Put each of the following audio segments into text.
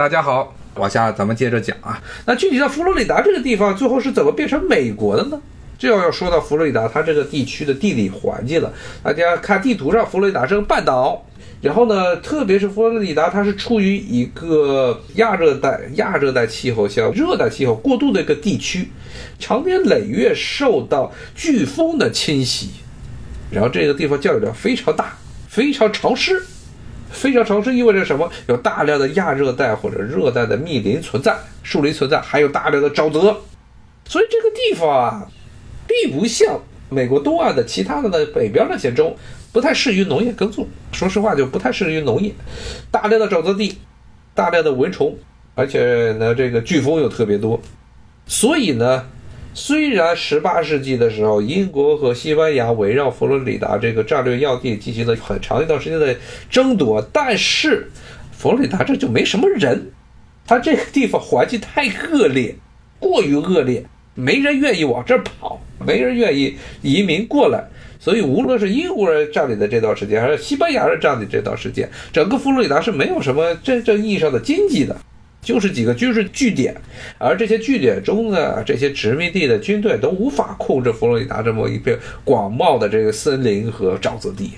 大家好，往下咱们接着讲啊。那具体到佛罗里达这个地方，最后是怎么变成美国的呢？就要说到佛罗里达它这个地区的地理环境了。大家看地图上，佛罗里达是个半岛，然后呢，特别是佛罗里达，它是处于一个亚热带、亚热带气候向热带气候过渡的一个地区，常年累月受到飓风的侵袭，然后这个地方降雨量非常大，非常潮湿。非常潮湿意味着什么？有大量的亚热带或者热带的密林存在，树林存在，还有大量的沼泽。所以这个地方啊，并不像美国东岸的其他的那北边那些州，不太适于农业耕种。说实话，就不太适于农业。大量的沼泽地，大量的蚊虫，而且呢，这个飓风又特别多。所以呢。虽然18世纪的时候，英国和西班牙围绕佛罗里达这个战略要地进行了很长一段时间的争夺，但是佛罗里达这就没什么人，它这个地方环境太恶劣，过于恶劣，没人愿意往这儿跑，没人愿意移民过来，所以无论是英国人占领的这段时间，还是西班牙人占领这段时间，整个佛罗里达是没有什么真正意义上的经济的。就是几个军事据点，而这些据点中的，这些殖民地的军队都无法控制佛罗里达这么一片广袤的这个森林和沼泽地，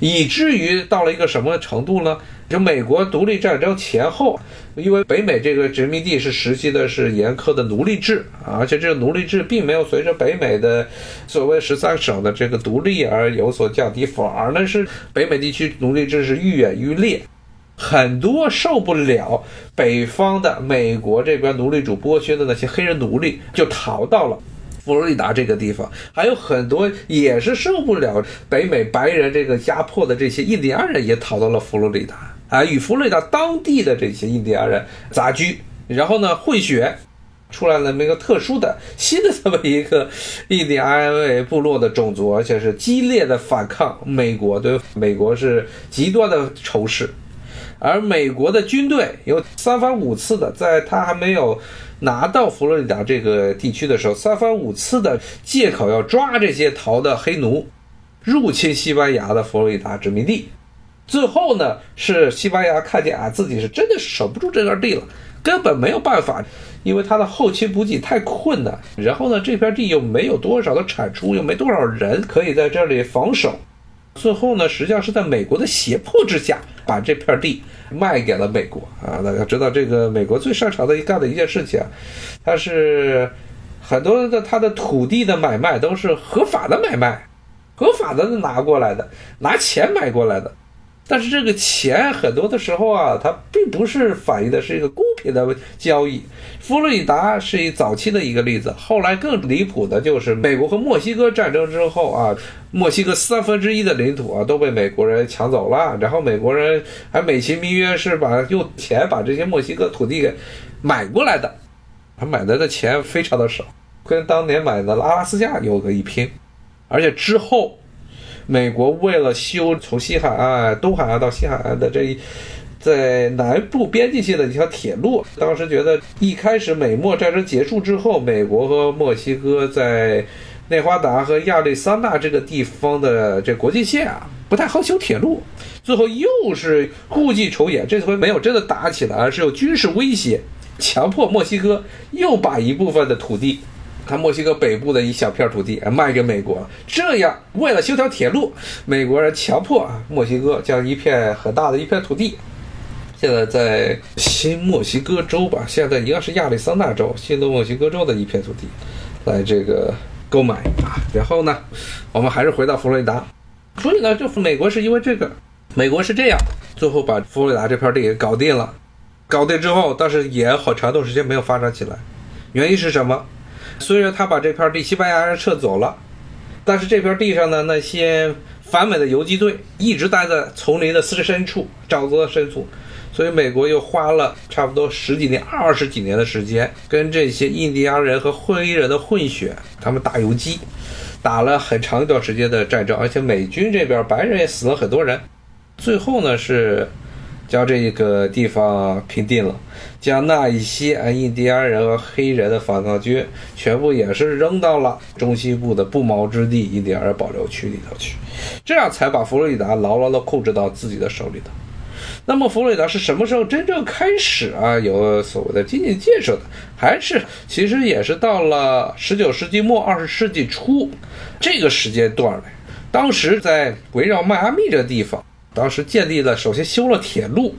以至于到了一个什么程度呢？就美国独立战争前后，因为北美这个殖民地是实行的是严苛的奴隶制，而且这个奴隶制并没有随着北美的所谓十三省的这个独立而有所降低，反而呢是北美地区奴隶制是愈演愈烈。很多受不了北方的美国这边奴隶主剥削的那些黑人奴隶，就逃到了佛罗里达这个地方。还有很多也是受不了北美白人这个压迫的这些印第安人，也逃到了佛罗里达啊，与佛罗里达当地的这些印第安人杂居，然后呢混血，出来了那么一个特殊的新的这么一个 印第安人部落的种族，而且是激烈的反抗美国，对美国是极端的仇视。而美国的军队有三番五次的，在他还没有拿到佛罗里达这个地区的时候，三番五次的借口要抓这些逃的黑奴，入侵西班牙的佛罗里达殖民地。最后呢，是西班牙看见啊，自己是真的守不住这块地了，根本没有办法，因为他的后勤补给太困难。然后呢，这片地又没有多少的产出，又没多少人可以在这里防守。最后呢，实际上是在美国的胁迫之下，把这片地卖给了美国啊！大家知道，这个美国最擅长的一干的一件事情啊，它是很多的它的土地的买卖都是合法的买卖，合法的拿过来的，拿钱买过来的。但是这个钱很多的时候啊，它并不是反映的是一个公平的交易。佛罗里达是一早期的一个例子，后来更离谱的就是美国和墨西哥战争之后啊，墨西哥三分之一的领土啊都被美国人抢走了，然后美国人还美其名曰是把用钱把这些墨西哥土地给买过来的，他买来的钱非常的少，跟当年买的阿拉斯加有个一拼，而且之后。美国为了修从西海岸、东海岸到西海岸的这一在南部边境线的一条铁路，当时觉得一开始美墨战争结束之后，美国和墨西哥在内华达和亚利桑那这个地方的这国境线啊，不太好修铁路，最后又是故伎重演，这回没有真的打起来，而是有军事威胁，强迫墨西哥又把一部分的土地。他墨西哥北部的一小片土地卖给美国，这样为了修条铁路，美国人强迫啊墨西哥将一片很大的一片土地，现在在新墨西哥州吧，现在应该是亚利桑那州新的墨西哥州的一片土地，来这个购买啊。然后呢，我们还是回到佛罗里达，所以呢，就美国是因为这个，美国是这样，最后把佛罗里达这片地给搞定了，搞定之后，但是也好长一段时间没有发展起来，原因是什么？虽然他把这片地西班牙人撤走了，但是这片地上的那些反美的游击队一直待在丛林的四深处、沼泽的深处，所以美国又花了差不多十几年、二十几年的时间，跟这些印第安人和灰人的混血，他们打游击，打了很长一段时间的战争，而且美军这边白人也死了很多人，最后呢是。将这个地方平定了，将那一些啊印第安人和黑人的反抗军全部也是扔到了中西部的不毛之地印第安人保留区里头去，这样才把佛罗里达牢牢地控制到自己的手里头。那么佛罗里达是什么时候真正开始啊有所谓的经济建设的？还是其实也是到了十九世纪末二十世纪初这个时间段呢？当时在围绕迈阿密这个地方，当时建立了，首先修了铁路，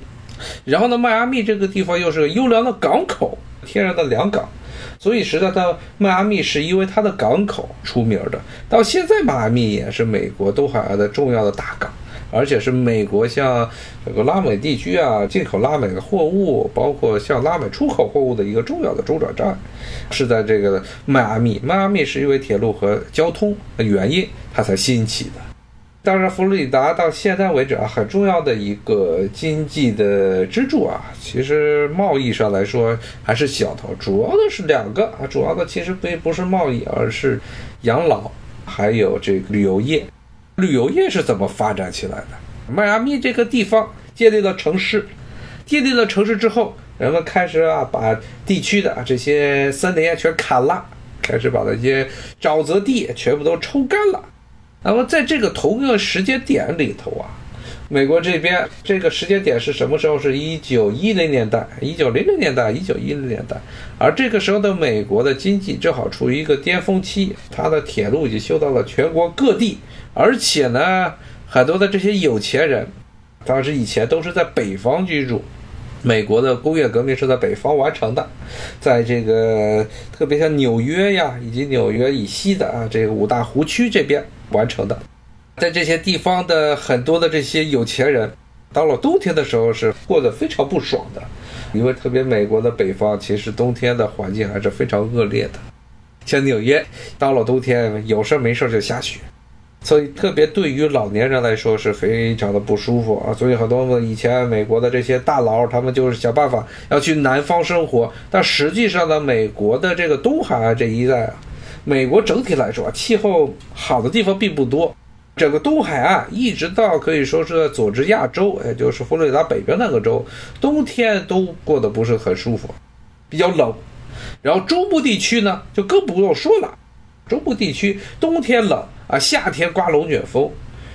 然后呢，迈阿密这个地方又是个优良的港口，天然的良港，所以使得它迈阿密是因为它的港口出名的。到现在，迈阿密也是美国东海岸的重要的大港。而且是美国向这个拉美地区啊进口拉美的货物，包括向拉美出口货物的一个重要的中转站，是在这个迈阿密。迈阿密是因为铁路和交通的原因，它才兴起的。当然，佛罗里达到现在为止啊，很重要的一个经济的支柱啊，其实贸易上来说还是小头，主要的是两个啊，主要的其实并不是贸易，而是养老，还有这个旅游业。旅游业是怎么发展起来的？迈阿密这个地方建立了城市，建立了城市之后，人们开始啊把地区的这些森林啊全砍了，开始把那些沼泽地全部都抽干了。那么在这个同一个时间点里头啊，美国这边这个时间点是什么时候？是一九一零年代、一九零零年代、一九一零年代。而这个时候的美国的经济正好处于一个巅峰期，它的铁路已经修到了全国各地。而且呢，很多的这些有钱人，当时以前都是在北方居住。美国的工业革命是在北方完成的，在这个特别像纽约呀，以及纽约以西的啊这个五大湖区这边完成的。在这些地方的很多的这些有钱人，到了冬天的时候是过得非常不爽的，因为特别美国的北方其实冬天的环境还是非常恶劣的。像纽约，到了冬天有事没事就下雪。所以，特别对于老年人来说是非常的不舒服啊！所以很多以前美国的这些大佬，他们就是想办法要去南方生活。但实际上呢，美国的这个东海岸这一带啊，美国整体来说啊气候好的地方并不多。整个东海岸一直到可以说是在佐治亚州，也就是佛罗里达北边那个州，冬天都过得不是很舒服，比较冷。然后中部地区呢，就更不用说了，中部地区冬天冷。啊，夏天刮龙卷风，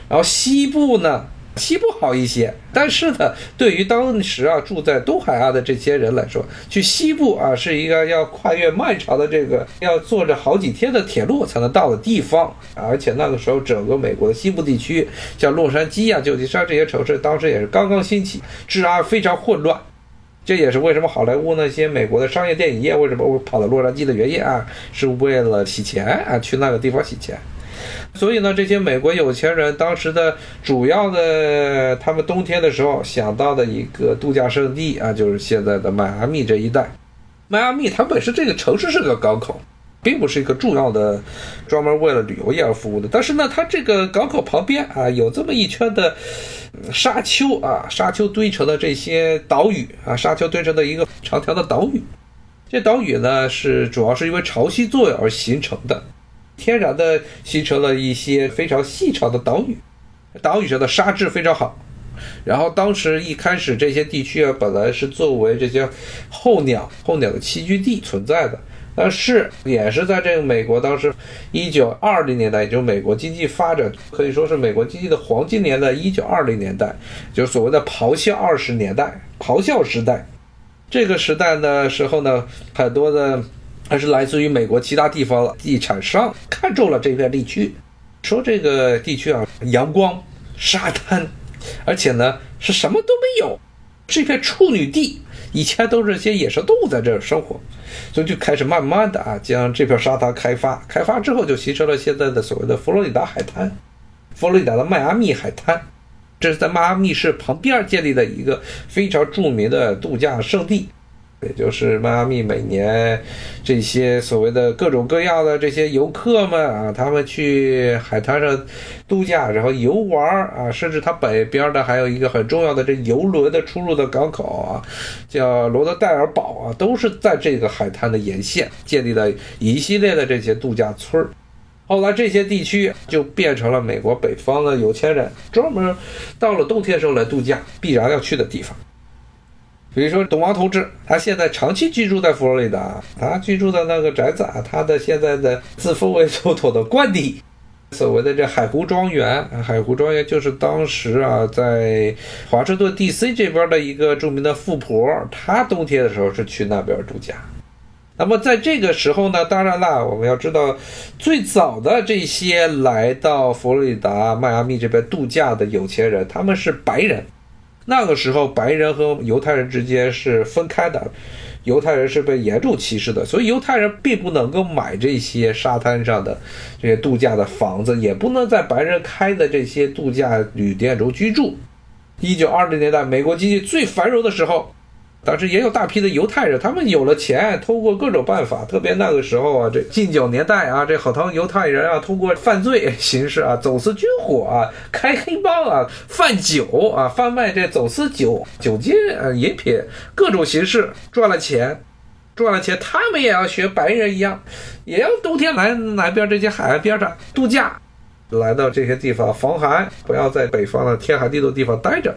然后西部呢，西部好一些，但是呢，对于当时啊住在东海岸的这些人来说，去西部啊是一个要跨越漫长的这个要坐着好几天的铁路才能到的地方，而且那个时候整个美国的西部地区，像洛杉矶啊、旧金山这些城市，当时也是刚刚兴起，治安非常混乱，这也是为什么好莱坞那些美国的商业电影业为什么会跑到洛杉矶的原因啊，是为了洗钱啊，去那个地方洗钱。所以呢，这些美国有钱人当时的主要的，他们冬天的时候想到的一个度假胜地啊，就是现在的迈阿密这一带。迈阿密它本身这个城市是个港口，并不是一个重要的专门为了旅游业而服务的。但是呢，它这个港口旁边啊，有这么一圈的沙丘啊，沙丘堆成的这些岛屿啊，沙丘堆成的一个长条的岛屿。这岛屿呢，是主要是因为潮汐作用而形成的。天然的形成了一些非常细长的岛屿，岛屿上的沙质非常好。然后当时一开始这些地区啊，本来是作为这些候鸟、候鸟的栖居地存在的，但是也是在这个美国当时一九二零年代，也就是美国经济发展可以说是美国经济的黄金年代，一九二零年代，就是所谓的咆哮二十年代、咆哮时代。这个时代的时候呢，很多的。还是来自于美国其他地方地产商看中了这片地区，说这个地区啊，阳光、沙滩，而且呢是什么都没有，这片处女地，以前都是些野生动物在这儿生活，所以就开始慢慢的啊将这片沙滩开发，开发之后就形成了现在的所谓的佛罗里达海滩，佛罗里达的迈阿密海滩，这是在迈阿密市旁边建立的一个非常著名的度假胜地。也就是迈阿密每年这些所谓的各种各样的这些游客们啊，他们去海滩上度假，然后游玩啊，甚至它北边的还有一个很重要的这游轮的出入的港口啊，叫罗德代尔堡啊，都是在这个海滩的沿线建立了一系列的这些度假村儿。后来这些地区就变成了美国北方的有钱人专门到了冬天时候来度假必然要去的地方。比如说，董王同志，他现在长期居住在佛罗里达，他居住的那个宅子啊，他的现在的自封为总统的官邸，所谓的这海湖庄园，海湖庄园就是当时啊，在华盛顿 D.C. 这边的一个著名的富婆，她冬天的时候是去那边度假。那么在这个时候呢，当然啦，我们要知道，最早的这些来到佛罗里达迈阿密这边度假的有钱人，他们是白人。那个时候，白人和犹太人之间是分开的。犹太人是被严重歧视的，所以犹太人并不能够买这些沙滩上的这些度假的房子，也不能在白人开的这些度假旅店中居住。一九二零年代，美国经济最繁荣的时候。当时也有大批的犹太人，他们有了钱，通过各种办法，特别那个时候啊，这禁酒年代啊，这好多犹太人啊，通过犯罪形式啊，走私军火啊，开黑帮啊，贩酒啊，贩卖这走私酒、酒精啊、饮品，各种形式赚了钱，赚了钱，他们也要学白人一样，也要冬天来南边这些海岸边上度假，来到这些地方防寒，不要在北方的天寒地冻地方待着。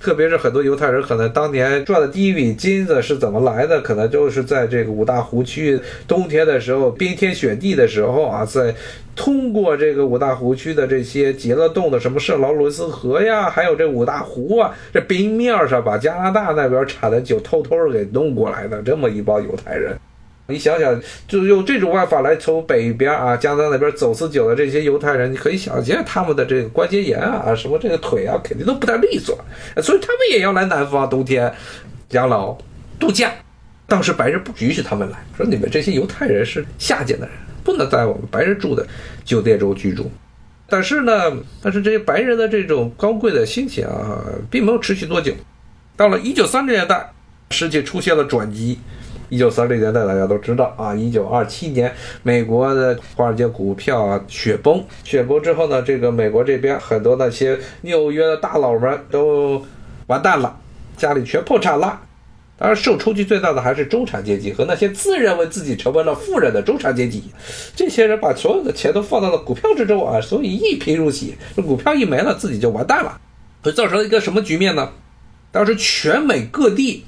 特别是很多犹太人，可能当年赚的第一笔金子是怎么来的？可能就是在这个五大湖区，冬天的时候冰天雪地的时候啊，在通过这个五大湖区的这些结了冻的什么圣劳伦斯河呀，还有这五大湖啊，这冰面上把加拿大那边产的酒偷偷给弄过来的，这么一帮犹太人。你想想，就用这种办法来从北边啊，加拿大那边走私酒的这些犹太人，你可以想见他们的这个关节炎啊，什么这个腿啊，肯定都不太利索，所以他们也要来南方冬天养老度假。当时白人不允许他们来，说你们这些犹太人是下贱的人，不能在我们白人住的酒店中居住。但是呢，但是这些白人的这种高贵的心情啊，并没有持续多久。到了一九三零年代，世界出现了转机。一九三零年代，大家都知道啊。一九二七年，美国的华尔街股票啊雪崩，雪崩之后呢，这个美国这边很多那些纽约的大佬们都完蛋了，家里全破产了。当然，受冲击最大的还是中产阶级和那些自认为自己成为了富人的中产阶级。这些人把所有的钱都放到了股票之中啊，所以一贫如洗。这股票一没了，自己就完蛋了，会造成一个什么局面呢？当时全美各地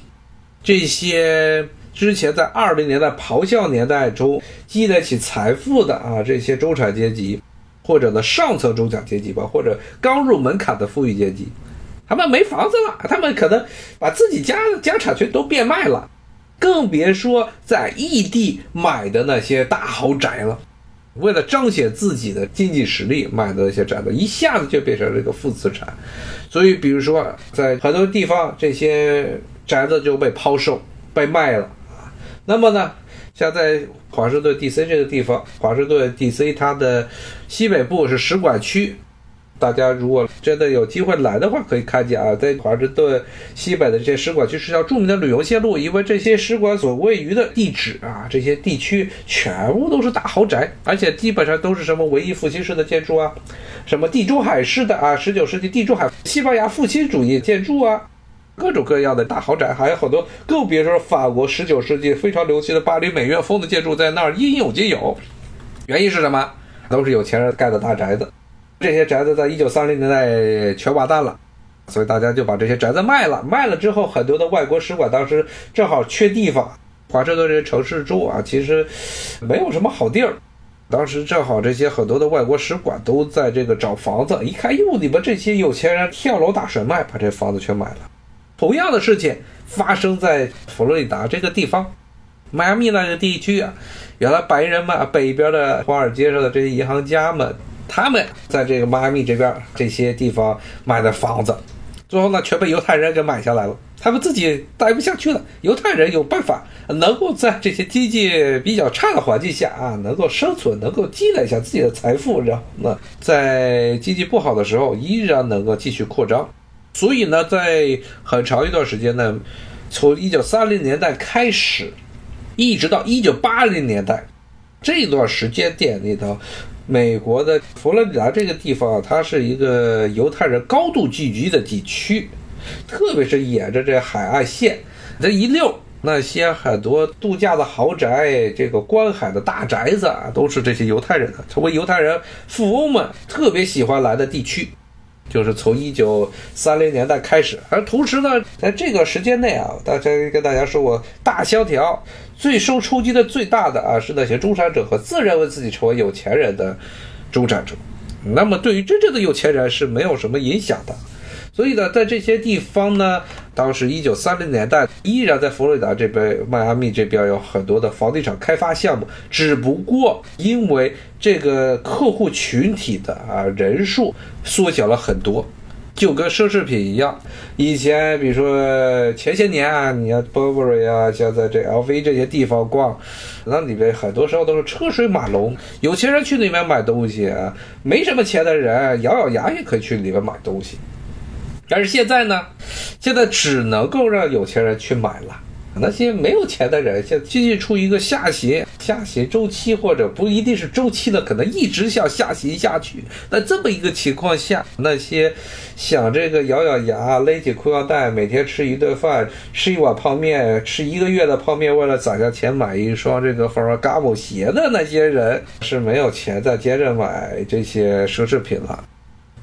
这些。之前在二零年代咆哮年代中积累起财富的啊，这些中产阶级，或者呢上层中产阶级吧，或者刚入门槛的富裕阶级，他们没房子了，他们可能把自己家的家产全都变卖了，更别说在异地买的那些大豪宅了。为了彰显自己的经济实力，买的那些宅子一下子就变成了一个负资产。所以，比如说在很多地方，这些宅子就被抛售、被卖了。那么呢，像在华盛顿 D.C. 这个地方，华盛顿 D.C. 它的西北部是使馆区。大家如果真的有机会来的话，可以看见啊，在华盛顿西北的这些使馆区是条著名的旅游线路，因为这些使馆所位于的地址啊，这些地区全部都是大豪宅，而且基本上都是什么文艺复兴式的建筑啊，什么地中海式的啊，十九世纪地中海西班牙复兴主义建筑啊。各种各样的大豪宅，还有很多，更别说法国十九世纪非常流行的巴黎美院风的建筑，在那儿应有尽有。原因是什么？都是有钱人盖的大宅子。这些宅子在一九三零年代全完蛋了，所以大家就把这些宅子卖了。卖了之后，很多的外国使馆当时正好缺地方。华盛顿这城市住啊，其实没有什么好地儿。当时正好这些很多的外国使馆都在这个找房子，一看哟，你们这些有钱人跳楼大甩卖，把这房子全买了。同样的事情发生在佛罗里达这个地方，迈阿密那个地区啊，原来白人们北边的华尔街上的这些银行家们，他们在这个迈阿密这边这些地方买的房子，最后呢全被犹太人给买下来了。他们自己待不下去了，犹太人有办法能够在这些经济比较差的环境下啊，能够生存，能够积累一下自己的财富，然后呢，在经济不好的时候依然能够继续扩张。所以呢，在很长一段时间呢，从一九三零年代开始，一直到一九八零年代这段时间点里头，美国的佛罗里达这个地方，它是一个犹太人高度聚集的地区，特别是沿着这海岸线这一溜，那些很多度假的豪宅，这个观海的大宅子啊，都是这些犹太人的，成为犹太人富翁们特别喜欢来的地区。就是从一九三零年代开始，而同时呢，在这个时间内啊，大家跟大家说过，大萧条最受冲击的最大的啊，是那些中产者和自认为自己成为有钱人的中产者。那么对于真正的有钱人是没有什么影响的。所以呢，在这些地方呢，当时一九三零年代依然在佛罗里达这边、迈阿密这边有很多的房地产开发项目，只不过因为这个客户群体的啊人数缩小了很多，就跟奢侈品一样。以前比如说前些年啊，你要 Burberry 啊，像在这 LV 这些地方逛，那里边很多时候都是车水马龙，有钱人去里面买东西啊，没什么钱的人咬咬牙也可以去里面买东西。但是现在呢，现在只能够让有钱人去买了，那些没有钱的人，现在经济处于一个下行下行周期，或者不一定是周期的，可能一直向下行下去。那这么一个情况下，那些想这个咬咬牙、勒紧裤腰带，每天吃一顿饭、吃一碗泡面、吃一个月的泡面，为了攒下钱买一双这个 f e r r a 鞋的那些人，是没有钱再接着买这些奢侈品了。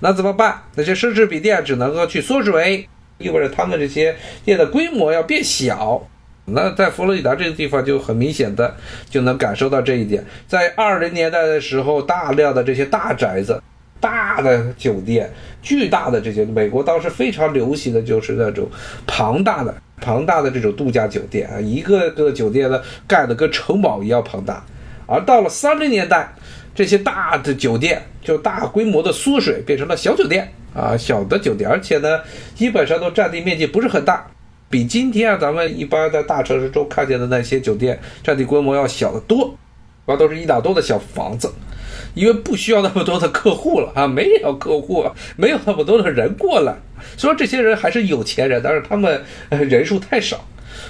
那怎么办？那些奢侈品店只能够去缩水，意味着他们这些店的规模要变小。那在佛罗里达这个地方就很明显的就能感受到这一点。在二零年代的时候，大量的这些大宅子、大的酒店、巨大的这些，美国当时非常流行的就是那种庞大的、庞大的这种度假酒店啊，一个个酒店呢盖的跟城堡一样庞大。而到了三零年代。这些大的酒店就大规模的缩水，变成了小酒店啊，小的酒店，而且呢，基本上都占地面积不是很大，比今天啊咱们一般在大城市中看见的那些酒店占地规模要小得多，完都是一打多的小房子，因为不需要那么多的客户了啊，没有客户，没有那么多的人过来，虽然这些人还是有钱人，但是他们人数太少。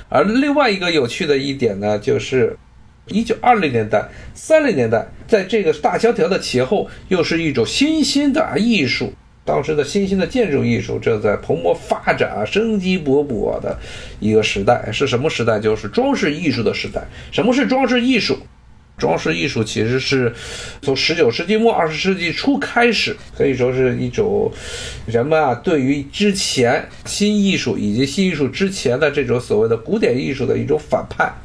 而另外一个有趣的一点呢，就是。一九二零年代、三零年代，在这个大萧条的前后，又是一种新兴的艺术。当时的新兴的建筑艺术正在蓬勃发展、啊生机勃勃的一个时代，是什么时代？就是装饰艺术的时代。什么是装饰艺术？装饰艺术其实是从十九世纪末二十世纪初开始，可以说是一种人们啊对于之前新艺术以及新艺术之前的这种所谓的古典艺术的一种反叛。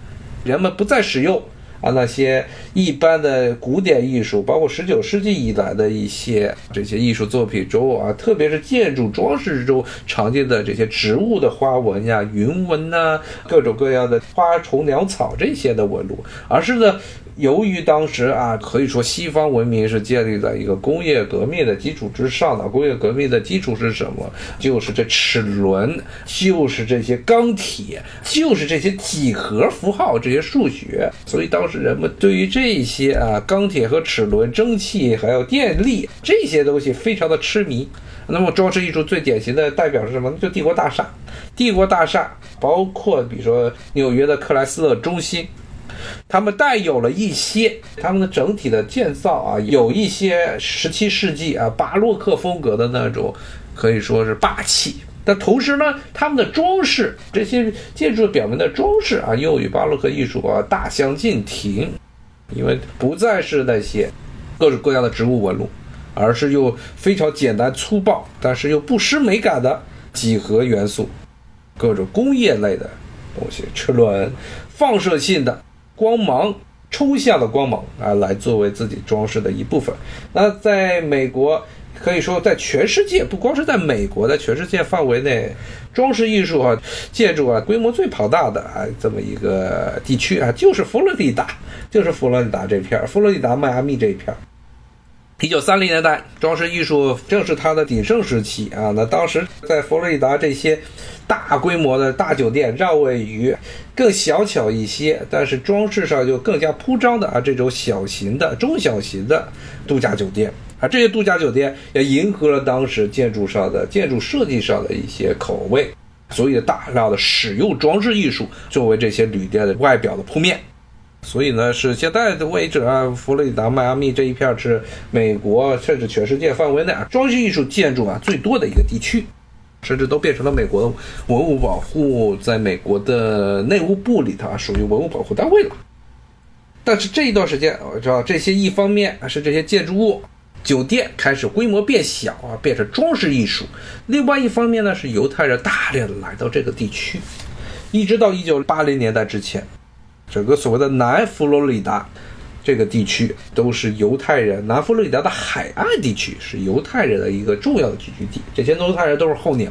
人们不再使用啊那些一般的古典艺术，包括十九世纪以来的一些这些艺术作品中啊，特别是建筑装饰中常见的这些植物的花纹呀、云纹呐、各种各样的花虫鸟草这些的纹路，而是呢。由于当时啊，可以说西方文明是建立在一个工业革命的基础之上的。工业革命的基础是什么？就是这齿轮，就是这些钢铁，就是这些几何符号，这些数学。所以当时人们对于这些啊，钢铁和齿轮、蒸汽还有电力这些东西非常的痴迷。那么装饰艺术最典型的代表是什么？就帝国大厦。帝国大厦包括比如说纽约的克莱斯勒中心。他们带有了一些他们的整体的建造啊，有一些十七世纪啊巴洛克风格的那种，可以说是霸气。但同时呢，他们的装饰这些建筑表面的装饰啊，又与巴洛克艺术啊大相径庭，因为不再是那些各种各样的植物纹路，而是又非常简单粗暴，但是又不失美感的几何元素，各种工业类的东西，车轮、放射性的。光芒，抽象的光芒啊，来作为自己装饰的一部分。那在美国，可以说在全世界，不光是在美国，在全世界范围内，装饰艺术啊、建筑啊规模最庞大的啊这么一个地区啊，就是佛罗里达，就是佛罗里达这片儿，佛罗里达迈阿密这一片儿。一九三零年代，装饰艺术正是它的鼎盛时期啊。那当时在佛罗里达这些大规模的大酒店，绕位于更小巧一些，但是装饰上就更加铺张的啊这种小型的、中小型的度假酒店啊。这些度假酒店也迎合了当时建筑上的建筑设计上的一些口味，所以大量的使用装饰艺术作为这些旅店的外表的铺面。所以呢，是现在的位置啊，佛罗里达、迈阿密这一片是美国甚至全世界范围内啊装饰艺术建筑啊最多的一个地区，甚至都变成了美国的文物保护，在美国的内务部里头啊属于文物保护单位了。但是这一段时间，我知道这些一方面是这些建筑物、酒店开始规模变小啊，变成装饰艺术；另外一方面呢，是犹太人大量的来到这个地区，一直到一九八零年代之前。整个所谓的南佛罗里达，这个地区都是犹太人，南佛罗里达的海岸地区是犹太人的一个重要的聚居地。这些犹太人都是候鸟，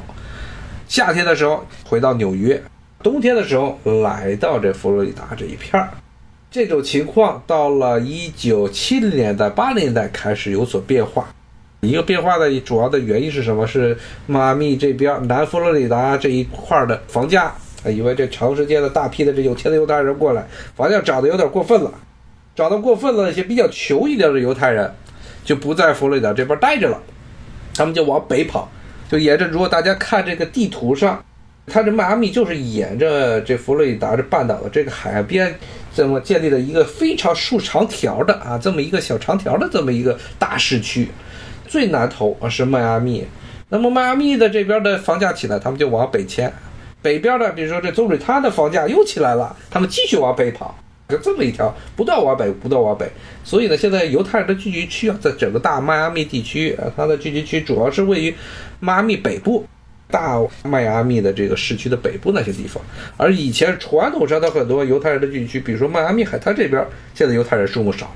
夏天的时候回到纽约，冬天的时候来到这佛罗里达这一片儿。这种情况到了一九七零年代、八零年代开始有所变化。一个变化的主要的原因是什么？是迈阿密这边南佛罗里达这一块的房价他以为这长时间的大批的这有钱的犹太人过来，房价涨得有点过分了，涨得过分了，一些比较穷一点的犹太人就不在佛罗里达这边待着了，他们就往北跑，就沿着如果大家看这个地图上，它这迈阿密就是沿着这佛罗里达这半岛的这个海边。这么建立了一个非常竖长条的啊，这么一个小长条的这么一个大市区，最南头啊是迈阿密，那么迈阿密的这边的房价起来，他们就往北迁，北边的比如说这棕榈滩的房价又起来了，他们继续往北跑，就这么一条不断往北，不断往北，所以呢，现在犹太人的聚集区啊，在整个大迈阿密地区啊，它的聚集区主要是位于迈阿密北部。大迈阿密的这个市区的北部那些地方，而以前传统上的很多犹太人的聚居区，比如说迈阿密海滩这边，现在犹太人数目少了。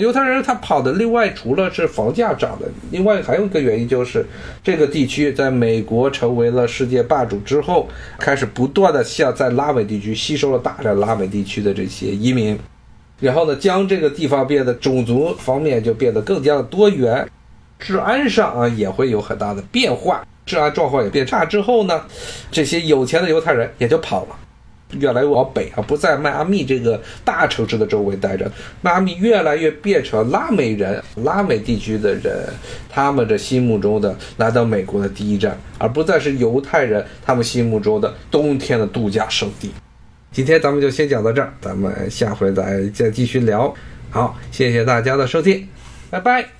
犹太人他跑的另外除了是房价涨的，另外还有一个原因就是这个地区在美国成为了世界霸主之后，开始不断的向在拉美地区吸收了大量拉美地区的这些移民，然后呢，将这个地方变得种族方面就变得更加的多元，治安上啊也会有很大的变化。治安状况也变差之后呢，这些有钱的犹太人也就跑了，越来越往北啊，不在迈阿密这个大城市的周围待着。迈阿密越来越变成拉美人、拉美地区的人他们这心目中的来到美国的第一站，而不再是犹太人他们心目中的冬天的度假胜地。今天咱们就先讲到这儿，咱们下回再再继续聊。好，谢谢大家的收听，拜拜。